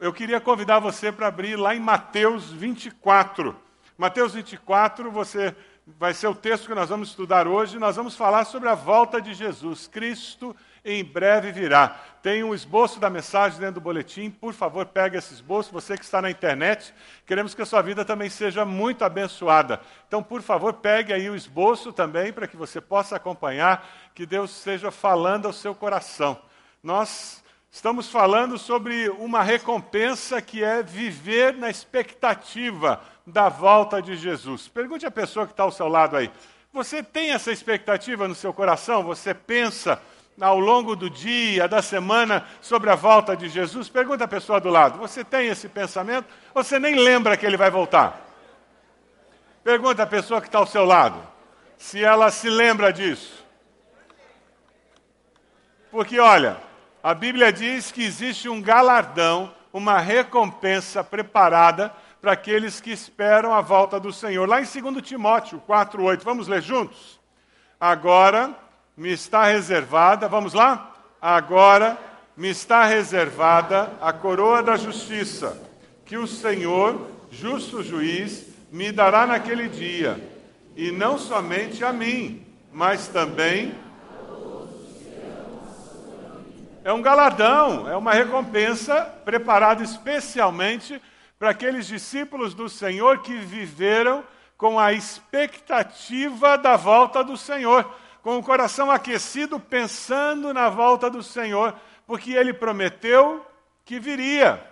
Eu queria convidar você para abrir lá em Mateus 24. Mateus 24, você vai ser o texto que nós vamos estudar hoje. Nós vamos falar sobre a volta de Jesus. Cristo em breve virá. Tem um esboço da mensagem dentro do boletim. Por favor, pegue esse esboço. Você que está na internet, queremos que a sua vida também seja muito abençoada. Então, por favor, pegue aí o esboço também para que você possa acompanhar, que Deus esteja falando ao seu coração. Nós Estamos falando sobre uma recompensa que é viver na expectativa da volta de Jesus. Pergunte à pessoa que está ao seu lado aí: você tem essa expectativa no seu coração? Você pensa ao longo do dia, da semana, sobre a volta de Jesus? Pergunta à pessoa do lado: você tem esse pensamento? Você nem lembra que ele vai voltar? Pergunta à pessoa que está ao seu lado se ela se lembra disso. Porque, olha, a Bíblia diz que existe um galardão, uma recompensa preparada para aqueles que esperam a volta do Senhor. Lá em 2 Timóteo 4:8, vamos ler juntos? Agora me está reservada, vamos lá? Agora me está reservada a coroa da justiça, que o Senhor, justo juiz, me dará naquele dia, e não somente a mim, mas também é um galardão, é uma recompensa preparada especialmente para aqueles discípulos do Senhor que viveram com a expectativa da volta do Senhor, com o coração aquecido pensando na volta do Senhor, porque ele prometeu que viria.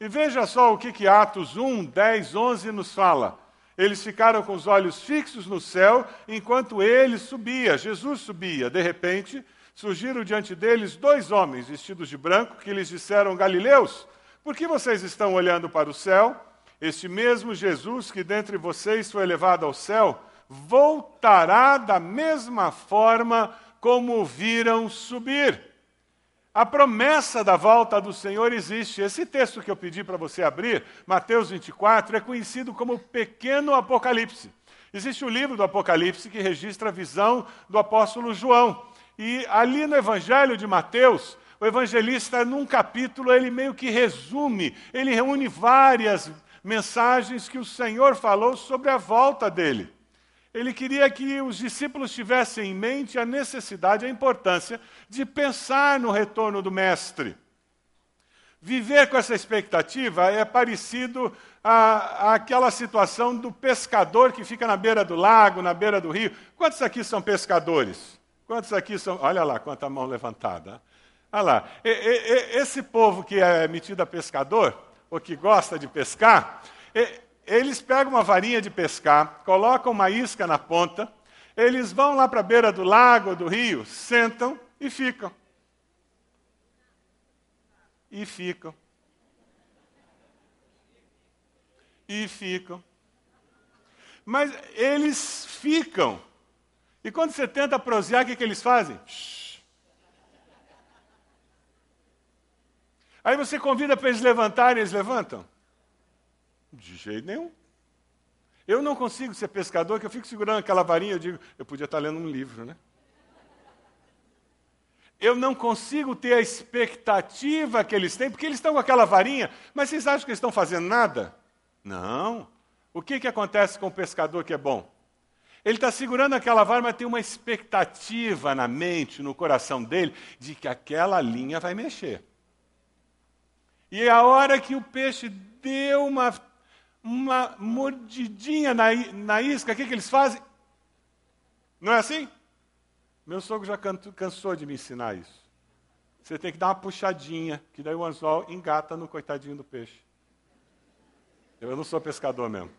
E veja só o que, que Atos 1, 10, 11 nos fala. Eles ficaram com os olhos fixos no céu enquanto ele subia, Jesus subia. De repente, surgiram diante deles dois homens vestidos de branco que lhes disseram: Galileus, por que vocês estão olhando para o céu? Este mesmo Jesus que dentre vocês foi elevado ao céu, voltará da mesma forma como o viram subir. A promessa da volta do Senhor existe. Esse texto que eu pedi para você abrir, Mateus 24, é conhecido como pequeno Apocalipse. Existe o livro do Apocalipse que registra a visão do apóstolo João. E ali no Evangelho de Mateus, o evangelista, num capítulo, ele meio que resume, ele reúne várias mensagens que o Senhor falou sobre a volta dele. Ele queria que os discípulos tivessem em mente a necessidade, a importância de pensar no retorno do Mestre. Viver com essa expectativa é parecido à, àquela situação do pescador que fica na beira do lago, na beira do rio. Quantos aqui são pescadores? Quantos aqui são. Olha lá, quanta mão levantada. Olha lá. E, e, esse povo que é metido a pescador, ou que gosta de pescar, eles pegam uma varinha de pescar, colocam uma isca na ponta, eles vão lá para a beira do lago, do rio, sentam e ficam. E ficam. E ficam. Mas eles ficam e quando você tenta prosear, o que, que eles fazem? Shhh. Aí você convida para eles levantarem, eles levantam? De jeito nenhum. Eu não consigo ser pescador, que eu fico segurando aquela varinha, eu digo, eu podia estar lendo um livro, né? Eu não consigo ter a expectativa que eles têm, porque eles estão com aquela varinha, mas vocês acham que eles estão fazendo nada? Não. O que, que acontece com o pescador que é bom? Ele está segurando aquela vara, mas tem uma expectativa na mente, no coração dele, de que aquela linha vai mexer. E a hora que o peixe deu uma, uma mordidinha na, na isca, o que, que eles fazem? Não é assim? Meu sogro já cansou de me ensinar isso. Você tem que dar uma puxadinha, que daí o anzol engata no coitadinho do peixe. Eu não sou pescador mesmo.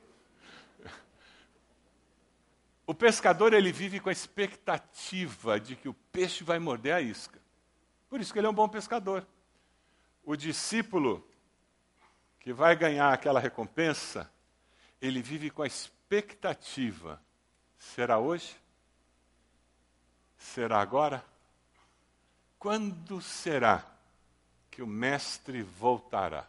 O pescador ele vive com a expectativa de que o peixe vai morder a isca. Por isso que ele é um bom pescador. O discípulo que vai ganhar aquela recompensa, ele vive com a expectativa: será hoje? Será agora? Quando será que o Mestre voltará?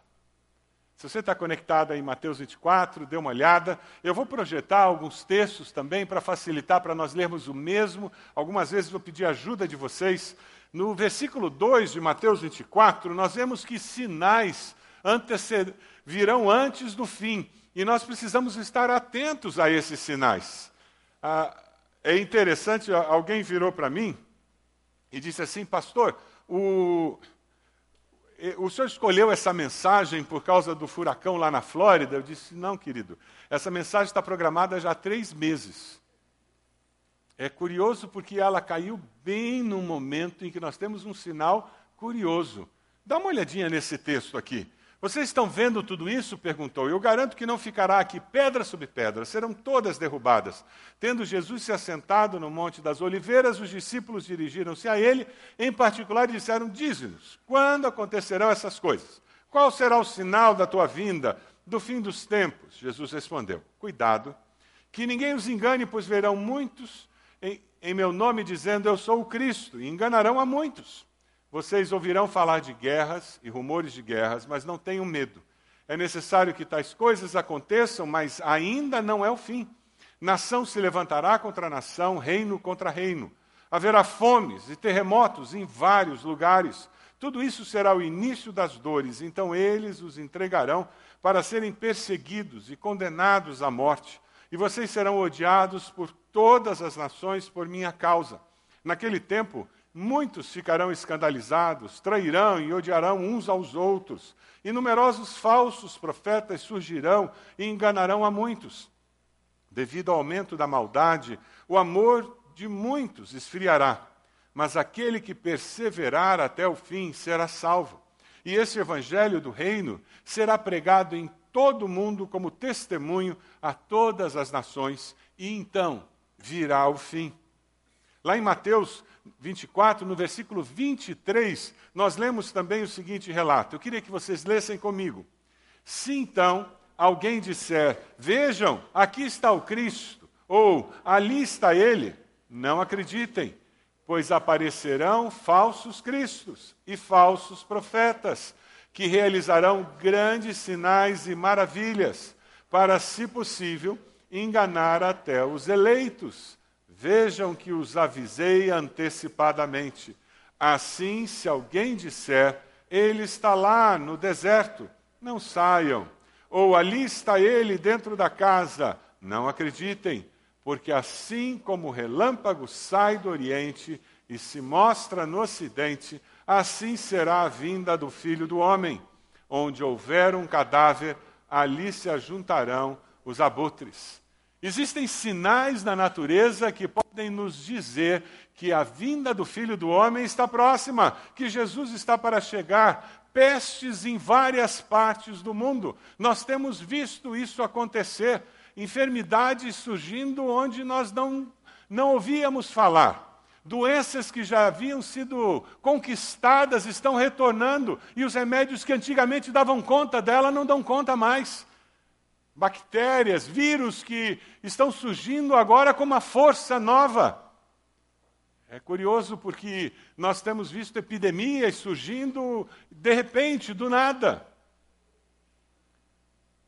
Se você está conectado em Mateus 24, dê uma olhada. Eu vou projetar alguns textos também para facilitar para nós lermos o mesmo. Algumas vezes vou pedir ajuda de vocês No versículo 2 de Mateus 24, nós vemos que sinais virão antes do fim. E nós precisamos estar atentos a esses sinais. Ah, é interessante, alguém virou para mim e disse assim, pastor, o, o senhor escolheu essa mensagem por causa do furacão lá na Flórida? Eu disse, não, querido, essa mensagem está programada já há três meses. É curioso porque ela caiu bem no momento em que nós temos um sinal curioso. Dá uma olhadinha nesse texto aqui. Vocês estão vendo tudo isso? perguntou. Eu garanto que não ficará aqui pedra sobre pedra, serão todas derrubadas. Tendo Jesus se assentado no Monte das Oliveiras, os discípulos dirigiram-se a ele, em particular, disseram: Dize-nos, quando acontecerão essas coisas? Qual será o sinal da tua vinda, do fim dos tempos? Jesus respondeu: Cuidado, que ninguém os engane, pois verão muitos em, em meu nome dizendo: Eu sou o Cristo, e enganarão a muitos. Vocês ouvirão falar de guerras e rumores de guerras, mas não tenham medo. É necessário que tais coisas aconteçam, mas ainda não é o fim. Nação se levantará contra nação, reino contra reino. Haverá fomes e terremotos em vários lugares. Tudo isso será o início das dores. Então eles os entregarão para serem perseguidos e condenados à morte e vocês serão odiados por todas as nações por minha causa. Naquele tempo, muitos ficarão escandalizados, trairão e odiarão uns aos outros, e numerosos falsos profetas surgirão e enganarão a muitos. Devido ao aumento da maldade, o amor de muitos esfriará, mas aquele que perseverar até o fim será salvo. E esse evangelho do reino será pregado em todo o mundo como testemunho a todas as nações, e então virá o fim. Lá em Mateus 24, no versículo 23, nós lemos também o seguinte relato. Eu queria que vocês lessem comigo. Se então alguém disser: Vejam, aqui está o Cristo, ou ali está ele, não acreditem, pois aparecerão falsos cristos e falsos profetas que realizarão grandes sinais e maravilhas, para, se possível, enganar até os eleitos. Vejam que os avisei antecipadamente. Assim, se alguém disser, ele está lá no deserto, não saiam. Ou ali está ele dentro da casa, não acreditem, porque assim como o relâmpago sai do Oriente e se mostra no Ocidente, assim será a vinda do filho do homem. Onde houver um cadáver, ali se ajuntarão os abutres. Existem sinais na natureza que podem nos dizer que a vinda do filho do homem está próxima, que Jesus está para chegar. Pestes em várias partes do mundo. Nós temos visto isso acontecer. Enfermidades surgindo onde nós não, não ouvíamos falar. Doenças que já haviam sido conquistadas estão retornando e os remédios que antigamente davam conta dela não dão conta mais. Bactérias, vírus que estão surgindo agora com uma força nova. É curioso porque nós temos visto epidemias surgindo de repente, do nada.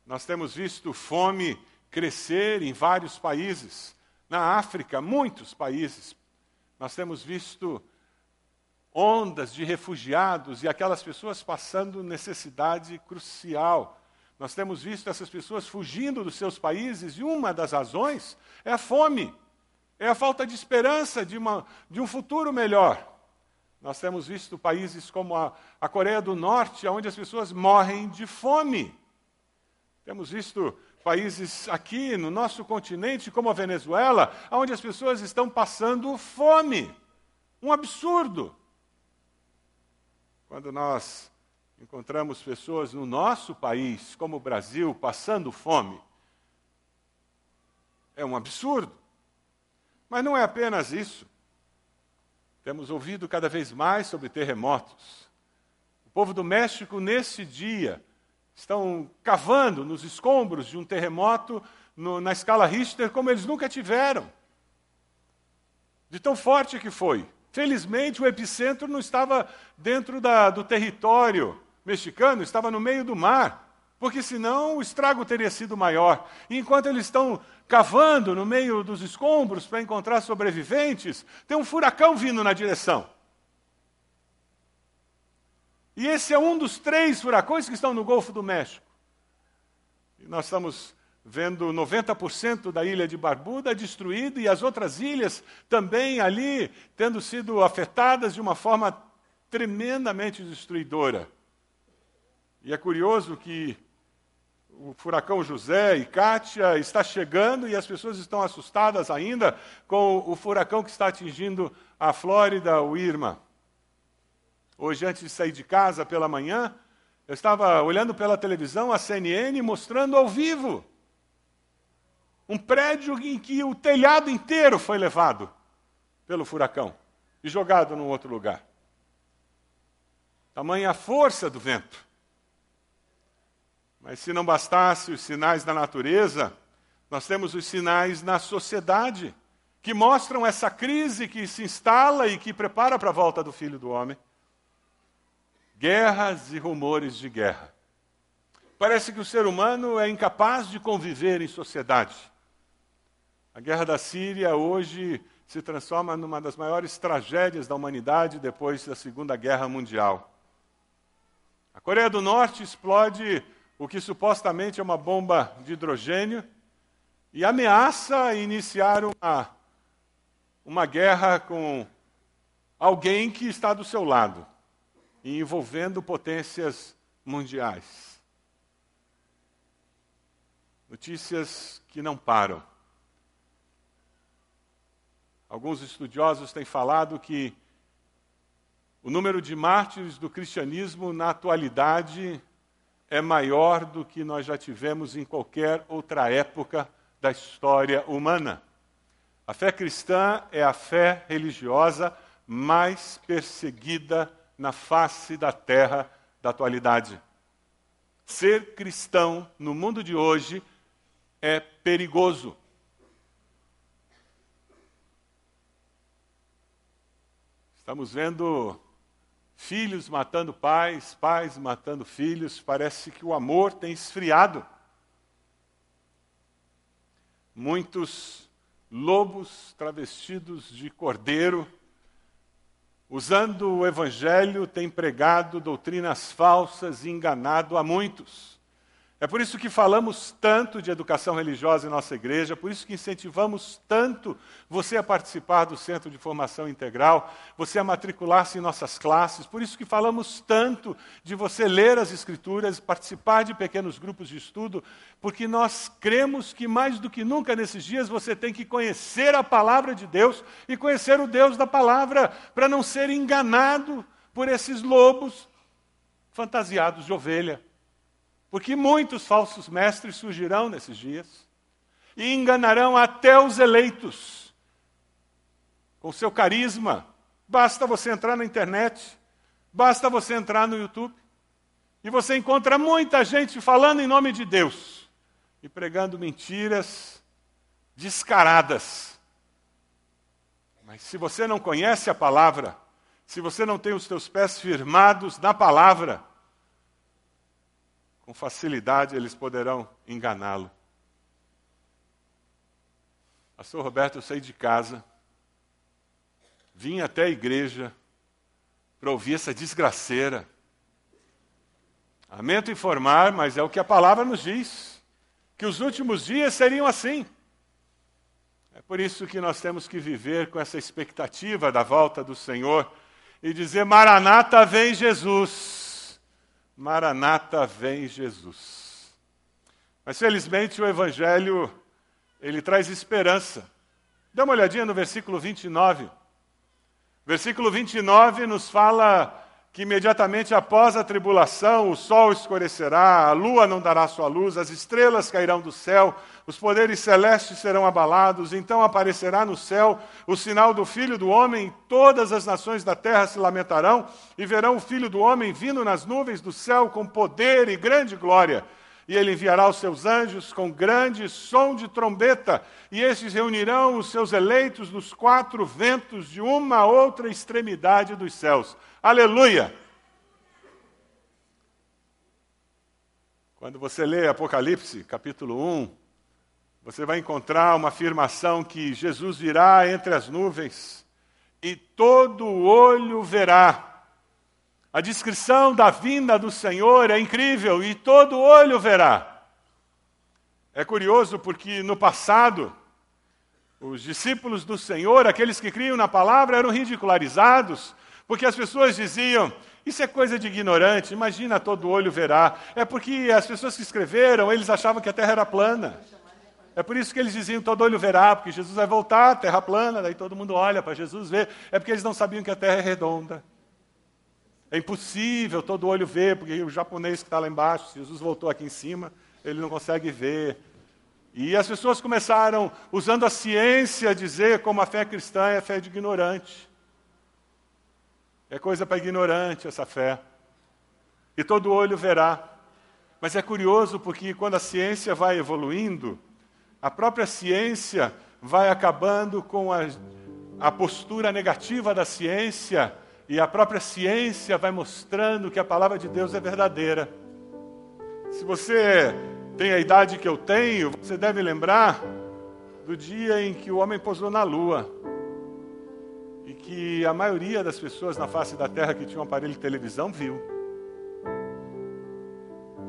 Nós temos visto fome crescer em vários países. Na África, muitos países nós temos visto ondas de refugiados e aquelas pessoas passando necessidade crucial. Nós temos visto essas pessoas fugindo dos seus países e uma das razões é a fome, é a falta de esperança de, uma, de um futuro melhor. Nós temos visto países como a, a Coreia do Norte, onde as pessoas morrem de fome. Temos visto países aqui no nosso continente, como a Venezuela, onde as pessoas estão passando fome. Um absurdo. Quando nós encontramos pessoas no nosso país, como o Brasil, passando fome, é um absurdo. Mas não é apenas isso. Temos ouvido cada vez mais sobre terremotos. O povo do México, nesse dia, estão cavando nos escombros de um terremoto no, na escala Richter como eles nunca tiveram. De tão forte que foi. Felizmente, o epicentro não estava dentro da, do território mexicano, estava no meio do mar, porque senão o estrago teria sido maior. E enquanto eles estão cavando no meio dos escombros para encontrar sobreviventes, tem um furacão vindo na direção. E esse é um dos três furacões que estão no Golfo do México. E nós estamos vendo 90% da ilha de Barbuda destruída e as outras ilhas também ali tendo sido afetadas de uma forma tremendamente destruidora. E é curioso que o furacão José e Kátia está chegando e as pessoas estão assustadas ainda com o furacão que está atingindo a Flórida, o Irma. Hoje, antes de sair de casa pela manhã, eu estava olhando pela televisão a CNN mostrando ao vivo um prédio em que o telhado inteiro foi levado pelo furacão e jogado num outro lugar. Tamanha a força do vento. Mas se não bastasse os sinais da natureza, nós temos os sinais na sociedade, que mostram essa crise que se instala e que prepara para a volta do Filho do Homem. Guerras e rumores de guerra. Parece que o ser humano é incapaz de conviver em sociedade. A guerra da Síria hoje se transforma numa das maiores tragédias da humanidade depois da Segunda Guerra Mundial. A Coreia do Norte explode o que supostamente é uma bomba de hidrogênio e ameaça iniciar uma, uma guerra com alguém que está do seu lado, envolvendo potências mundiais. Notícias que não param. Alguns estudiosos têm falado que o número de mártires do cristianismo na atualidade é maior do que nós já tivemos em qualquer outra época da história humana. A fé cristã é a fé religiosa mais perseguida na face da terra da atualidade. Ser cristão no mundo de hoje é perigoso. Estamos vendo filhos matando pais, pais matando filhos, parece que o amor tem esfriado. Muitos lobos travestidos de cordeiro, usando o evangelho, têm pregado doutrinas falsas e enganado a muitos. É por isso que falamos tanto de educação religiosa em nossa igreja, por isso que incentivamos tanto você a participar do Centro de Formação Integral, você a matricular-se em nossas classes, por isso que falamos tanto de você ler as Escrituras, participar de pequenos grupos de estudo, porque nós cremos que mais do que nunca nesses dias você tem que conhecer a palavra de Deus e conhecer o Deus da palavra, para não ser enganado por esses lobos fantasiados de ovelha. Porque muitos falsos mestres surgirão nesses dias e enganarão até os eleitos com seu carisma. Basta você entrar na internet, basta você entrar no YouTube e você encontra muita gente falando em nome de Deus e pregando mentiras descaradas. Mas se você não conhece a palavra, se você não tem os seus pés firmados na palavra, com facilidade eles poderão enganá-lo. Pastor Roberto, eu saí de casa, vim até a igreja para ouvir essa desgraceira. Lamento informar, mas é o que a palavra nos diz, que os últimos dias seriam assim. É por isso que nós temos que viver com essa expectativa da volta do Senhor e dizer: Maranata, vem Jesus. Maranata, vem Jesus. Mas felizmente o Evangelho, ele traz esperança. Dá uma olhadinha no versículo 29. Versículo 29 nos fala que imediatamente após a tribulação o sol escurecerá, a lua não dará sua luz, as estrelas cairão do céu, os poderes celestes serão abalados, então aparecerá no céu o sinal do Filho do Homem, todas as nações da terra se lamentarão e verão o Filho do Homem vindo nas nuvens do céu com poder e grande glória. E ele enviará os seus anjos com grande som de trombeta, e estes reunirão os seus eleitos nos quatro ventos de uma outra extremidade dos céus. Aleluia! Quando você lê Apocalipse, capítulo 1, você vai encontrar uma afirmação que Jesus virá entre as nuvens e todo olho verá. A descrição da vinda do Senhor é incrível e todo olho verá. É curioso porque no passado, os discípulos do Senhor, aqueles que criam na palavra, eram ridicularizados, porque as pessoas diziam: Isso é coisa de ignorante, imagina todo olho verá. É porque as pessoas que escreveram, eles achavam que a terra era plana. É por isso que eles diziam: todo olho verá, porque Jesus vai voltar, terra plana, daí todo mundo olha para Jesus ver. É porque eles não sabiam que a terra é redonda. É impossível todo olho ver, porque o japonês que está lá embaixo, Jesus voltou aqui em cima, ele não consegue ver. E as pessoas começaram, usando a ciência, a dizer como a fé cristã é fé de ignorante. É coisa para ignorante essa fé. E todo olho verá. Mas é curioso porque quando a ciência vai evoluindo, a própria ciência vai acabando com a, a postura negativa da ciência e a própria ciência vai mostrando que a palavra de Deus é verdadeira. Se você tem a idade que eu tenho, você deve lembrar do dia em que o homem pousou na lua. E que a maioria das pessoas na face da Terra que tinha um aparelho de televisão viu.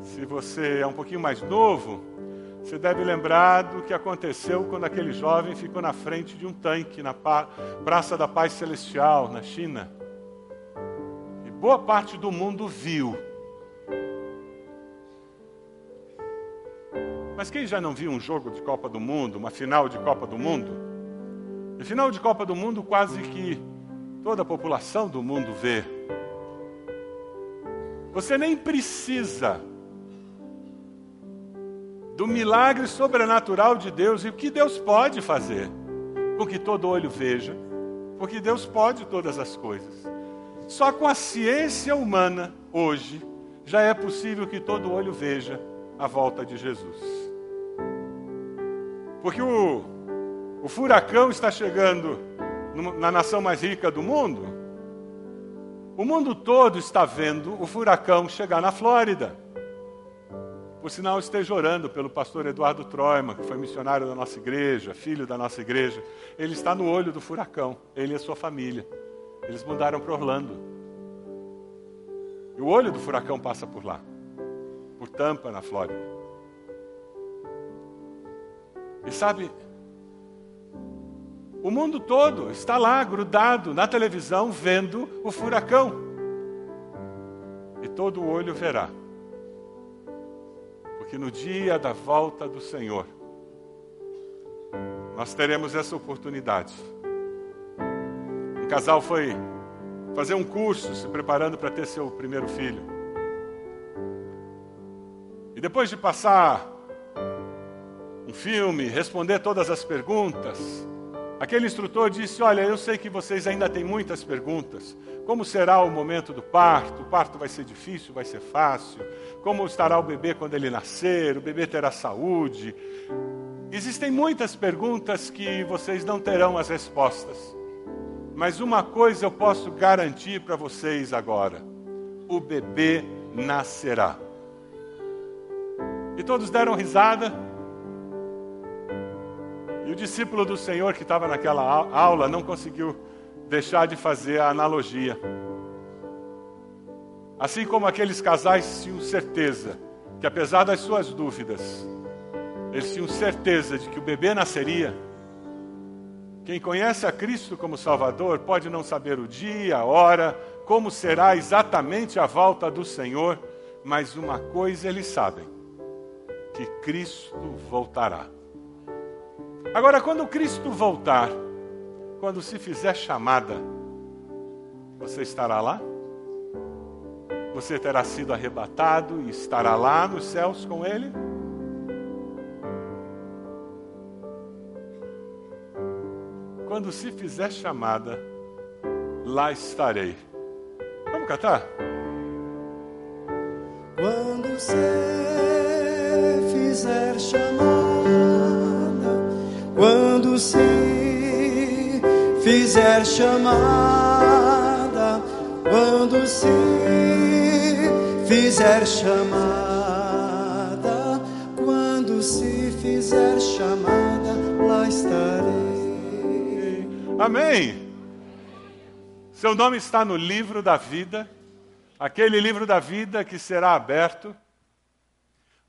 Se você é um pouquinho mais novo, você deve lembrar do que aconteceu quando aquele jovem ficou na frente de um tanque na Praça da Paz Celestial, na China boa parte do mundo viu. Mas quem já não viu um jogo de Copa do Mundo, uma final de Copa do Mundo? E final de Copa do Mundo, quase que toda a população do mundo vê. Você nem precisa do milagre sobrenatural de Deus e o que Deus pode fazer com que todo olho veja, porque Deus pode todas as coisas. Só com a ciência humana, hoje, já é possível que todo olho veja a volta de Jesus. Porque o, o furacão está chegando na nação mais rica do mundo. O mundo todo está vendo o furacão chegar na Flórida. Por sinal, esteja orando pelo pastor Eduardo Troima, que foi missionário da nossa igreja, filho da nossa igreja. Ele está no olho do furacão, ele e a sua família. Eles mudaram para Orlando. E o olho do furacão passa por lá, por Tampa, na Flórida. E sabe, o mundo todo está lá, grudado na televisão, vendo o furacão. E todo olho verá. Porque no dia da volta do Senhor, nós teremos essa oportunidade casal foi fazer um curso, se preparando para ter seu primeiro filho. E depois de passar um filme, responder todas as perguntas, aquele instrutor disse: Olha, eu sei que vocês ainda têm muitas perguntas. Como será o momento do parto? O parto vai ser difícil, vai ser fácil? Como estará o bebê quando ele nascer? O bebê terá saúde? Existem muitas perguntas que vocês não terão as respostas. Mas uma coisa eu posso garantir para vocês agora: o bebê nascerá. E todos deram risada. E o discípulo do Senhor que estava naquela aula não conseguiu deixar de fazer a analogia. Assim como aqueles casais tinham certeza que, apesar das suas dúvidas, eles tinham certeza de que o bebê nasceria quem conhece a Cristo como Salvador pode não saber o dia, a hora, como será exatamente a volta do Senhor, mas uma coisa eles sabem: que Cristo voltará. Agora, quando Cristo voltar, quando se fizer chamada, você estará lá? Você terá sido arrebatado e estará lá nos céus com Ele? quando se fizer chamada, lá estarei. Vamos cantar? Quando se fizer chamada, quando se fizer chamada, quando se fizer chamada, quando se fizer chamada, lá estarei. Amém. Seu nome está no livro da vida aquele livro da vida que será aberto,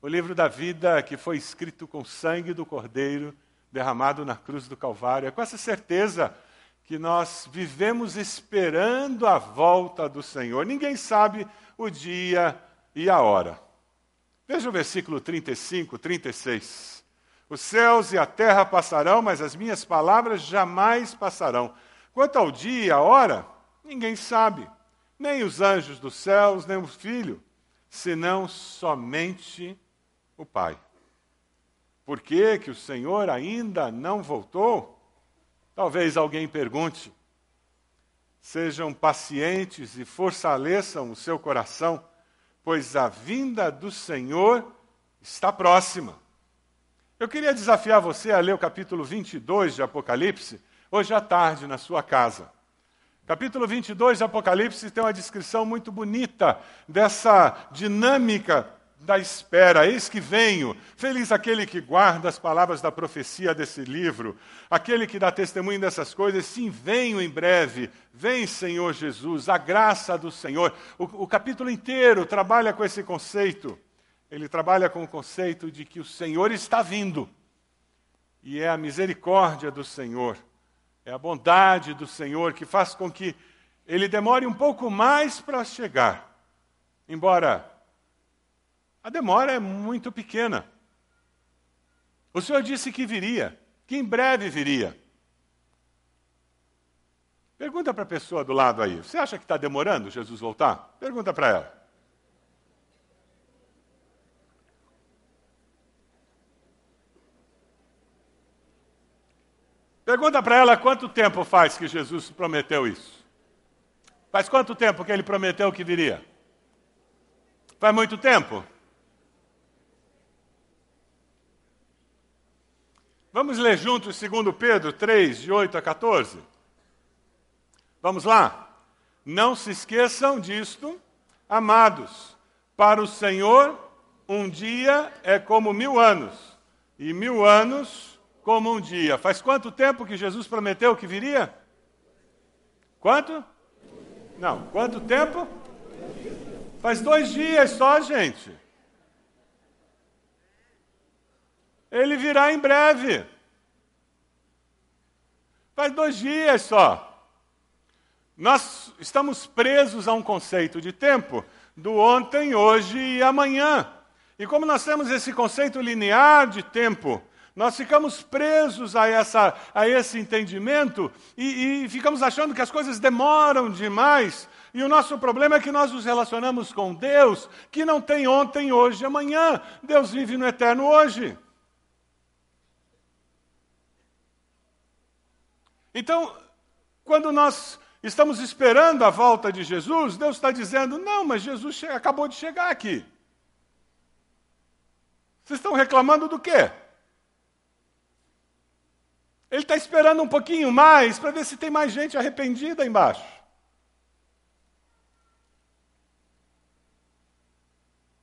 o livro da vida que foi escrito com sangue do Cordeiro derramado na cruz do Calvário. É com essa certeza que nós vivemos esperando a volta do Senhor. Ninguém sabe o dia e a hora. Veja o versículo 35, 36. Os céus e a terra passarão, mas as minhas palavras jamais passarão. Quanto ao dia e a hora, ninguém sabe, nem os anjos dos céus, nem o filho, senão somente o Pai. Por que, que o Senhor ainda não voltou? Talvez alguém pergunte. Sejam pacientes e fortaleçam o seu coração, pois a vinda do Senhor está próxima. Eu queria desafiar você a ler o capítulo 22 de Apocalipse, hoje à tarde, na sua casa. Capítulo 22 de Apocalipse tem uma descrição muito bonita dessa dinâmica da espera, eis que venho. Feliz aquele que guarda as palavras da profecia desse livro, aquele que dá testemunho dessas coisas. Sim, venho em breve. Vem, Senhor Jesus, a graça do Senhor. O, o capítulo inteiro trabalha com esse conceito. Ele trabalha com o conceito de que o Senhor está vindo. E é a misericórdia do Senhor, é a bondade do Senhor que faz com que ele demore um pouco mais para chegar. Embora a demora é muito pequena. O Senhor disse que viria, que em breve viria. Pergunta para a pessoa do lado aí: você acha que está demorando Jesus voltar? Pergunta para ela. Pergunta para ela quanto tempo faz que Jesus prometeu isso. Faz quanto tempo que ele prometeu que viria? Faz muito tempo? Vamos ler juntos 2 Pedro 3, de 8 a 14? Vamos lá? Não se esqueçam disto, amados. Para o Senhor, um dia é como mil anos, e mil anos como um dia. Faz quanto tempo que Jesus prometeu que viria? Quanto? Não, quanto tempo? Faz dois dias só, gente. Ele virá em breve. Faz dois dias só. Nós estamos presos a um conceito de tempo do ontem, hoje e amanhã. E como nós temos esse conceito linear de tempo, nós ficamos presos a, essa, a esse entendimento e, e ficamos achando que as coisas demoram demais. E o nosso problema é que nós nos relacionamos com Deus, que não tem ontem, hoje e amanhã. Deus vive no eterno hoje. Então, quando nós estamos esperando a volta de Jesus, Deus está dizendo: não, mas Jesus acabou de chegar aqui. Vocês estão reclamando do quê? Ele está esperando um pouquinho mais para ver se tem mais gente arrependida embaixo.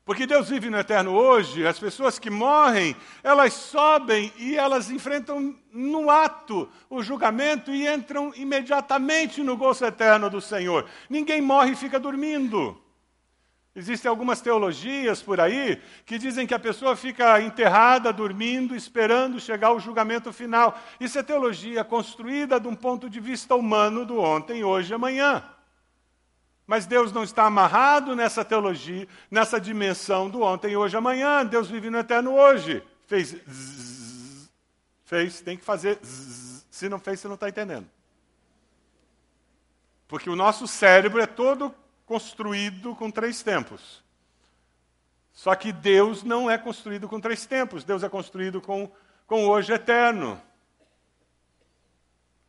Porque Deus vive no eterno hoje, as pessoas que morrem, elas sobem e elas enfrentam no ato o julgamento e entram imediatamente no gozo eterno do Senhor. Ninguém morre e fica dormindo. Existem algumas teologias por aí que dizem que a pessoa fica enterrada, dormindo, esperando chegar o julgamento final. Isso é teologia construída de um ponto de vista humano do ontem, hoje e amanhã. Mas Deus não está amarrado nessa teologia, nessa dimensão do ontem, hoje, amanhã. Deus vive no eterno hoje. Fez zzz, fez, tem que fazer zzz. Se não fez, você não está entendendo. Porque o nosso cérebro é todo construído com três tempos. Só que Deus não é construído com três tempos. Deus é construído com, com hoje eterno.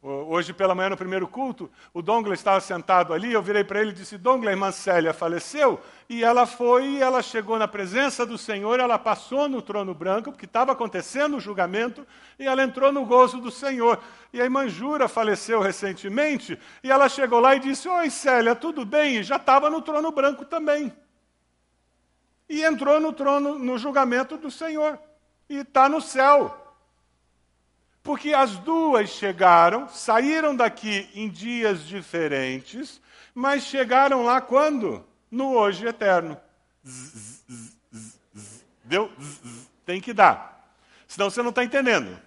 Hoje pela manhã, no primeiro culto, o Douglas estava sentado ali, eu virei para ele e disse, Douglas, a irmã Célia faleceu, e ela foi, ela chegou na presença do Senhor, ela passou no trono branco, porque estava acontecendo o julgamento, e ela entrou no gozo do Senhor. E a irmã Jura faleceu recentemente, e ela chegou lá e disse, Oi Célia, tudo bem? E já estava no trono branco também. E entrou no trono, no julgamento do Senhor, e está no céu. Porque as duas chegaram, saíram daqui em dias diferentes, mas chegaram lá quando? no hoje eterno. Deu? Tem que dar. Senão você não está entendendo.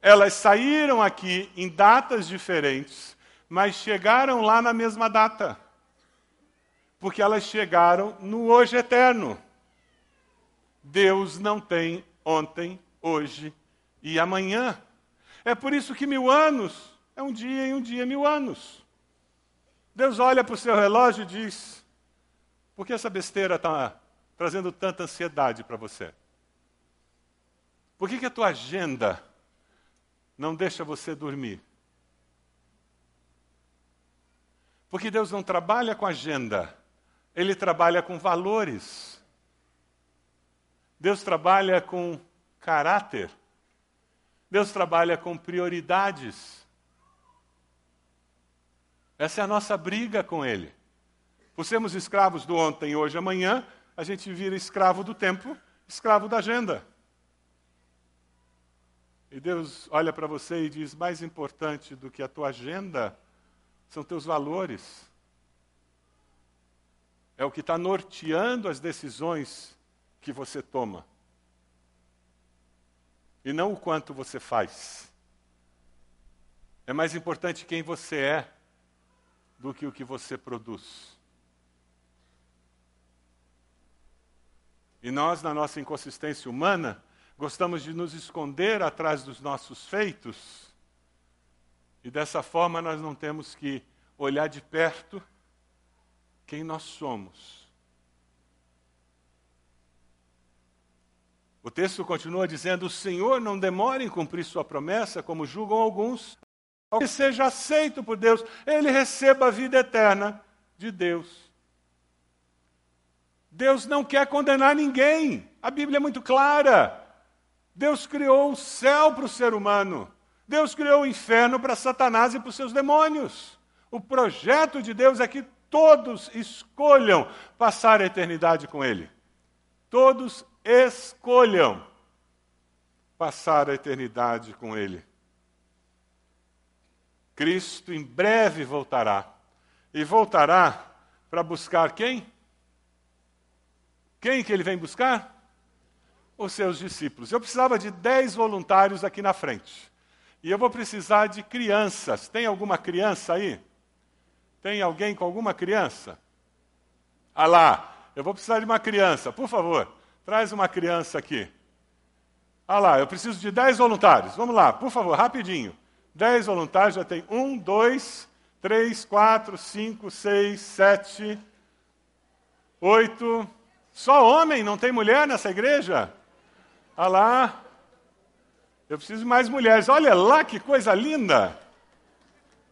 Elas saíram aqui em datas diferentes, mas chegaram lá na mesma data. Porque elas chegaram no hoje eterno. Deus não tem ontem, hoje e amanhã. É por isso que mil anos é um dia e um dia mil anos. Deus olha para o seu relógio e diz: por que essa besteira está trazendo tanta ansiedade para você? Por que, que a tua agenda não deixa você dormir. Porque Deus não trabalha com agenda, Ele trabalha com valores. Deus trabalha com caráter. Deus trabalha com prioridades. Essa é a nossa briga com Ele. Por sermos escravos do ontem, hoje, amanhã, a gente vira escravo do tempo, escravo da agenda. E Deus olha para você e diz: mais importante do que a tua agenda são teus valores. É o que está norteando as decisões que você toma. E não o quanto você faz. É mais importante quem você é do que o que você produz. E nós, na nossa inconsistência humana, Gostamos de nos esconder atrás dos nossos feitos. E dessa forma nós não temos que olhar de perto quem nós somos. O texto continua dizendo: O Senhor não demora em cumprir sua promessa, como julgam alguns, que seja aceito por Deus, ele receba a vida eterna de Deus. Deus não quer condenar ninguém, a Bíblia é muito clara. Deus criou o céu para o ser humano. Deus criou o inferno para Satanás e para os seus demônios. O projeto de Deus é que todos escolham passar a eternidade com Ele. Todos escolham passar a eternidade com Ele. Cristo em breve voltará. E voltará para buscar quem? Quem que ele vem buscar? os seus discípulos. Eu precisava de dez voluntários aqui na frente. E eu vou precisar de crianças. Tem alguma criança aí? Tem alguém com alguma criança? Ah lá, eu vou precisar de uma criança. Por favor, traz uma criança aqui. Ah lá, eu preciso de dez voluntários. Vamos lá, por favor, rapidinho. Dez voluntários, já tem um, dois, três, quatro, cinco, seis, sete, oito. Só homem, não tem mulher nessa igreja? Olha lá. Eu preciso de mais mulheres. Olha lá que coisa linda.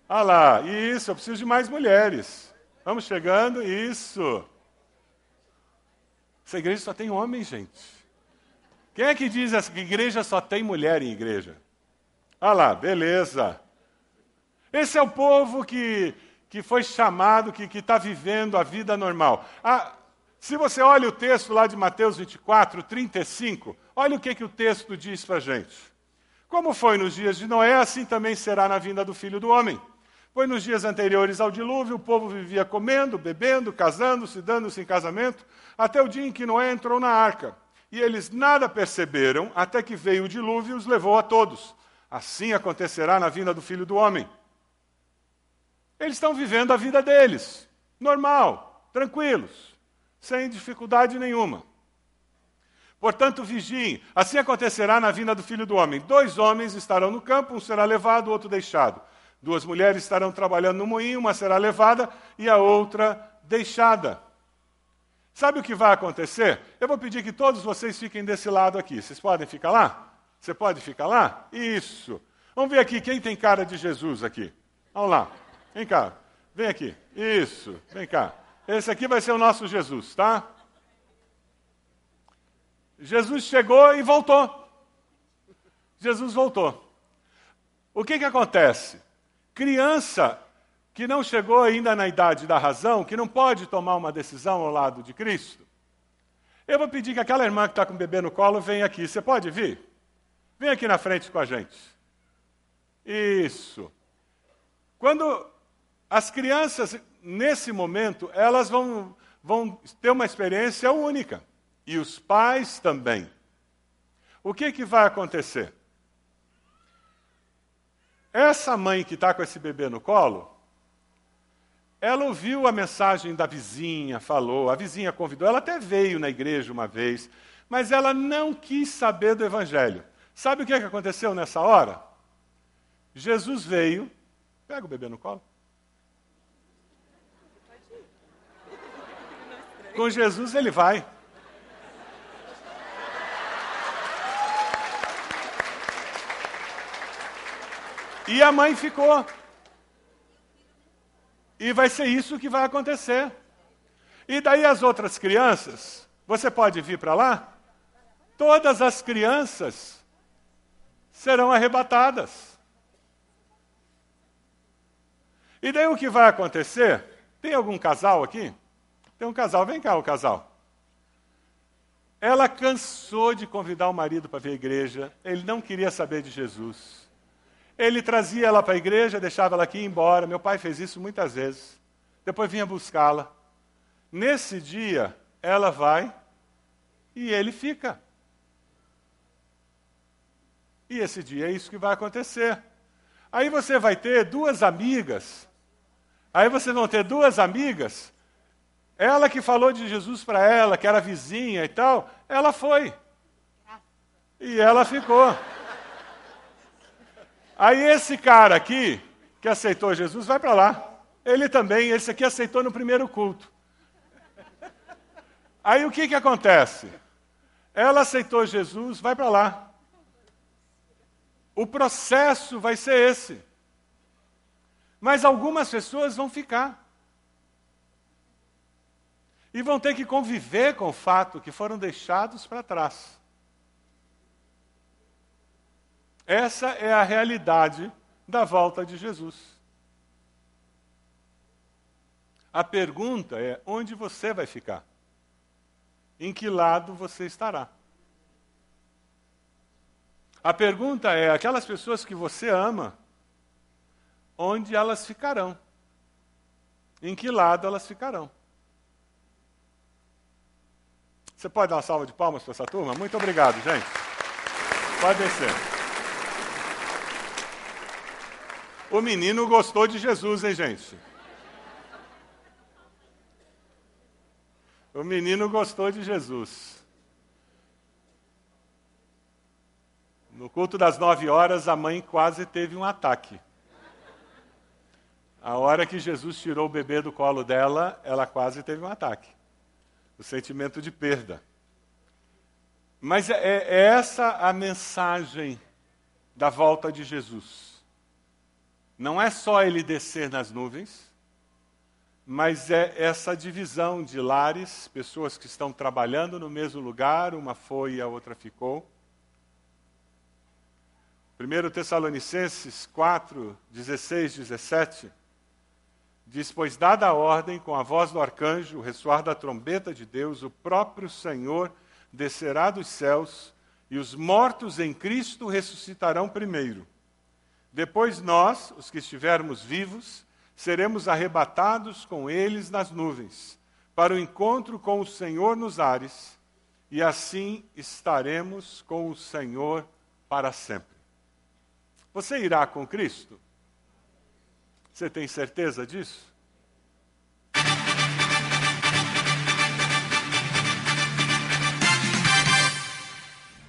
Olha lá. Isso, eu preciso de mais mulheres. Vamos chegando. Isso. Essa igreja só tem homens, gente. Quem é que diz que igreja só tem mulher em igreja? Olha lá, beleza. Esse é o povo que, que foi chamado, que está vivendo a vida normal. Ah, se você olha o texto lá de Mateus 24, 35, olha o que, que o texto diz para a gente. Como foi nos dias de Noé, assim também será na vinda do filho do homem. Pois nos dias anteriores ao dilúvio, o povo vivia comendo, bebendo, casando-se, dando-se em casamento, até o dia em que Noé entrou na arca. E eles nada perceberam, até que veio o dilúvio e os levou a todos. Assim acontecerá na vinda do filho do homem. Eles estão vivendo a vida deles, normal, tranquilos sem dificuldade nenhuma. Portanto, vigiem, assim acontecerá na vinda do filho do homem. Dois homens estarão no campo, um será levado, o outro deixado. Duas mulheres estarão trabalhando no moinho, uma será levada e a outra deixada. Sabe o que vai acontecer? Eu vou pedir que todos vocês fiquem desse lado aqui. Vocês podem ficar lá? Você pode ficar lá? Isso. Vamos ver aqui quem tem cara de Jesus aqui. Vamos lá. Vem cá. Vem aqui. Isso. Vem cá. Esse aqui vai ser o nosso Jesus, tá? Jesus chegou e voltou. Jesus voltou. O que, que acontece? Criança que não chegou ainda na idade da razão, que não pode tomar uma decisão ao lado de Cristo, eu vou pedir que aquela irmã que está com o bebê no colo venha aqui. Você pode vir? Vem aqui na frente com a gente. Isso. Quando as crianças nesse momento, elas vão, vão ter uma experiência única. E os pais também. O que, que vai acontecer? Essa mãe que está com esse bebê no colo, ela ouviu a mensagem da vizinha, falou, a vizinha convidou, ela até veio na igreja uma vez, mas ela não quis saber do evangelho. Sabe o que, que aconteceu nessa hora? Jesus veio, pega o bebê no colo. Com Jesus ele vai. E a mãe ficou. E vai ser isso que vai acontecer. E daí as outras crianças, você pode vir para lá? Todas as crianças serão arrebatadas. E daí o que vai acontecer? Tem algum casal aqui? Tem um casal, vem cá o casal. Ela cansou de convidar o marido para ver a igreja, ele não queria saber de Jesus. Ele trazia ela para a igreja, deixava ela aqui e ia embora. Meu pai fez isso muitas vezes. Depois vinha buscá-la. Nesse dia, ela vai e ele fica. E esse dia é isso que vai acontecer. Aí você vai ter duas amigas. Aí vocês vão ter duas amigas. Ela que falou de Jesus para ela, que era vizinha e tal, ela foi. E ela ficou. Aí esse cara aqui, que aceitou Jesus, vai para lá. Ele também, esse aqui aceitou no primeiro culto. Aí o que, que acontece? Ela aceitou Jesus, vai para lá. O processo vai ser esse. Mas algumas pessoas vão ficar. E vão ter que conviver com o fato que foram deixados para trás. Essa é a realidade da volta de Jesus. A pergunta é: onde você vai ficar? Em que lado você estará? A pergunta é: aquelas pessoas que você ama, onde elas ficarão? Em que lado elas ficarão? Você pode dar uma salva de palmas para essa turma? Muito obrigado, gente. Pode descer. O menino gostou de Jesus, hein, gente? O menino gostou de Jesus. No culto das nove horas, a mãe quase teve um ataque. A hora que Jesus tirou o bebê do colo dela, ela quase teve um ataque. O sentimento de perda. Mas é, é essa a mensagem da volta de Jesus. Não é só ele descer nas nuvens, mas é essa divisão de lares, pessoas que estão trabalhando no mesmo lugar, uma foi e a outra ficou. 1 Tessalonicenses 4, 16, 17, diz: Pois dada a ordem, com a voz do arcanjo, o ressoar da trombeta de Deus, o próprio Senhor descerá dos céus, e os mortos em Cristo ressuscitarão primeiro. Depois nós, os que estivermos vivos, seremos arrebatados com eles nas nuvens, para o encontro com o Senhor nos ares, e assim estaremos com o Senhor para sempre. Você irá com Cristo? Você tem certeza disso?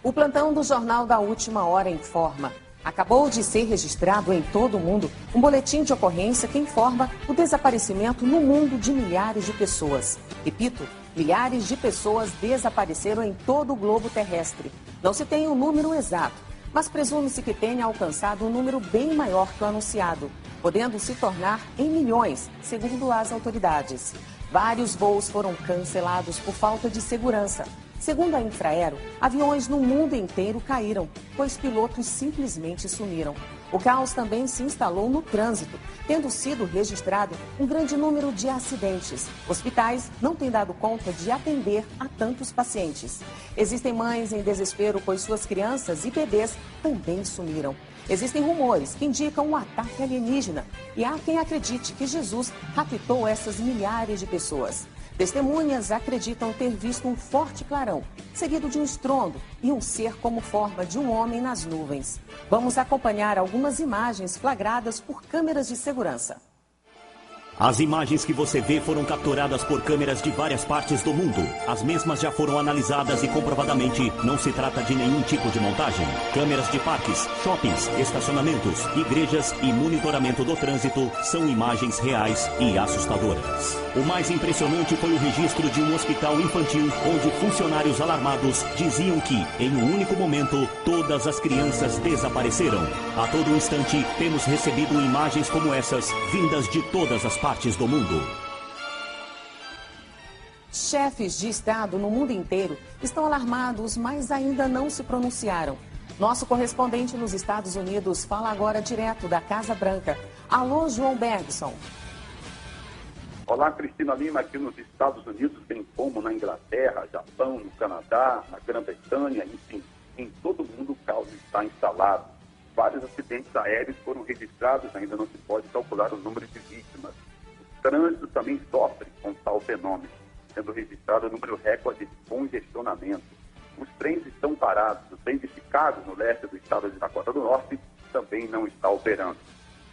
O plantão do Jornal da Última Hora informa. Acabou de ser registrado em todo o mundo um boletim de ocorrência que informa o desaparecimento no mundo de milhares de pessoas. Repito, milhares de pessoas desapareceram em todo o globo terrestre. Não se tem um número exato, mas presume-se que tenha alcançado um número bem maior que o anunciado, podendo se tornar em milhões, segundo as autoridades. Vários voos foram cancelados por falta de segurança. Segundo a Infraero, aviões no mundo inteiro caíram, pois pilotos simplesmente sumiram. O caos também se instalou no trânsito, tendo sido registrado um grande número de acidentes. Hospitais não têm dado conta de atender a tantos pacientes. Existem mães em desespero, pois suas crianças e bebês também sumiram. Existem rumores que indicam um ataque alienígena e há quem acredite que Jesus raptou essas milhares de pessoas. Testemunhas acreditam ter visto um forte clarão, seguido de um estrondo e um ser como forma de um homem nas nuvens. Vamos acompanhar algumas imagens flagradas por câmeras de segurança. As imagens que você vê foram capturadas por câmeras de várias partes do mundo. As mesmas já foram analisadas e comprovadamente não se trata de nenhum tipo de montagem. Câmeras de parques, shoppings, estacionamentos, igrejas e monitoramento do trânsito são imagens reais e assustadoras. O mais impressionante foi o registro de um hospital infantil onde funcionários alarmados diziam que, em um único momento, todas as crianças desapareceram. A todo instante, temos recebido imagens como essas, vindas de todas as partes do mundo. Chefes de Estado no mundo inteiro estão alarmados, mas ainda não se pronunciaram. Nosso correspondente nos Estados Unidos fala agora direto da Casa Branca. Alô, João Bergson. Olá, Cristina Lima, aqui nos Estados Unidos, bem como na Inglaterra, Japão, no Canadá, na Grã-Bretanha, enfim, em todo mundo o caos está instalado. Vários acidentes aéreos foram registrados, ainda não se pode calcular o número de vítimas. Trânsito também sofre com tal fenômeno, sendo registrado o número recorde de congestionamento. Os trens estão parados. O trem de Chicago, no leste do estado de Dakota do Norte, também não está operando.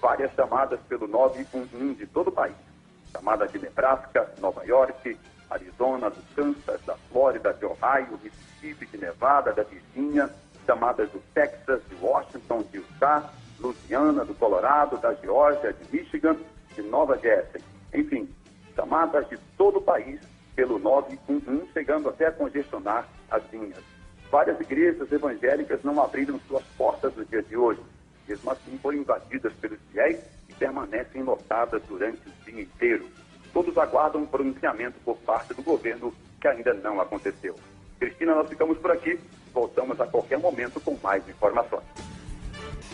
Várias chamadas pelo 911 de todo o país chamada de Nebraska, Nova York, Arizona, do Kansas, da Flórida, de Ohio, Mississippi, de Nevada, da Virgínia, chamadas do Texas, de Washington, de Utah, Louisiana, do Colorado, da Geórgia, de Michigan, de Nova Jersey. Enfim, chamadas de todo o país pelo 911, chegando até a congestionar as linhas. Várias igrejas evangélicas não abriram suas portas no dia de hoje. Mesmo assim, foram invadidas pelos fiéis permanecem lotadas durante o dia inteiro. Todos aguardam um pronunciamento por parte do governo que ainda não aconteceu. Cristina, nós ficamos por aqui. Voltamos a qualquer momento com mais informações.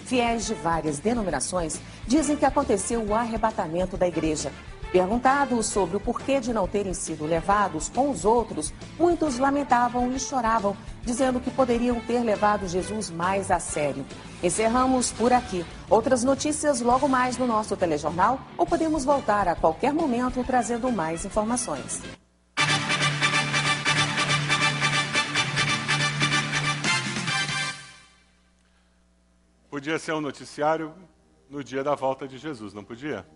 Fiéis de várias denominações dizem que aconteceu o arrebatamento da igreja. Perguntados sobre o porquê de não terem sido levados com os outros, muitos lamentavam e choravam, dizendo que poderiam ter levado Jesus mais a sério. Encerramos por aqui. Outras notícias logo mais no nosso telejornal ou podemos voltar a qualquer momento trazendo mais informações. Podia ser um noticiário no dia da volta de Jesus, não podia?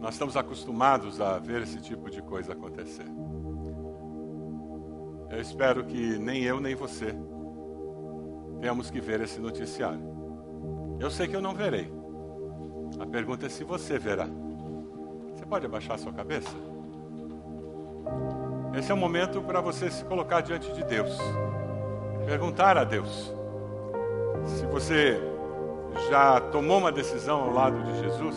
Nós estamos acostumados a ver esse tipo de coisa acontecer. Eu espero que nem eu nem você tenhamos que ver esse noticiário. Eu sei que eu não verei. A pergunta é se você verá. Você pode abaixar sua cabeça? Esse é o momento para você se colocar diante de Deus. Perguntar a Deus. Se você já tomou uma decisão ao lado de Jesus,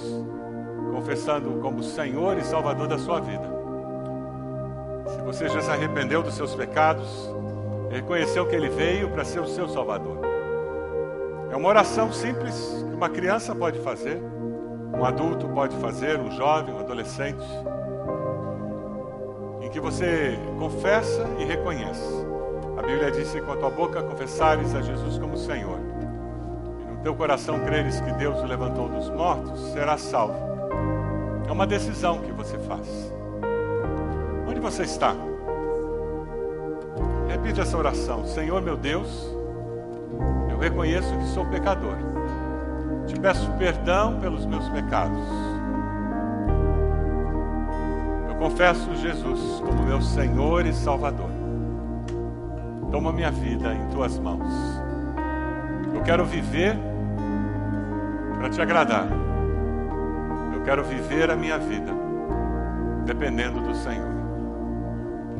confessando como Senhor e Salvador da sua vida. Se você já se arrependeu dos seus pecados, reconheceu que Ele veio para ser o seu Salvador. É uma oração simples que uma criança pode fazer, um adulto pode fazer, um jovem, um adolescente, em que você confessa e reconhece. A Bíblia diz com a tua boca confessares a Jesus como Senhor, e no teu coração creres que Deus o levantou dos mortos, serás salvo. É uma decisão que você faz. Onde você está? Repita essa oração. Senhor meu Deus, eu reconheço que sou pecador. Te peço perdão pelos meus pecados. Eu confesso Jesus como meu Senhor e Salvador. Toma minha vida em tuas mãos. Eu quero viver para te agradar. Eu quero viver a minha vida dependendo do Senhor.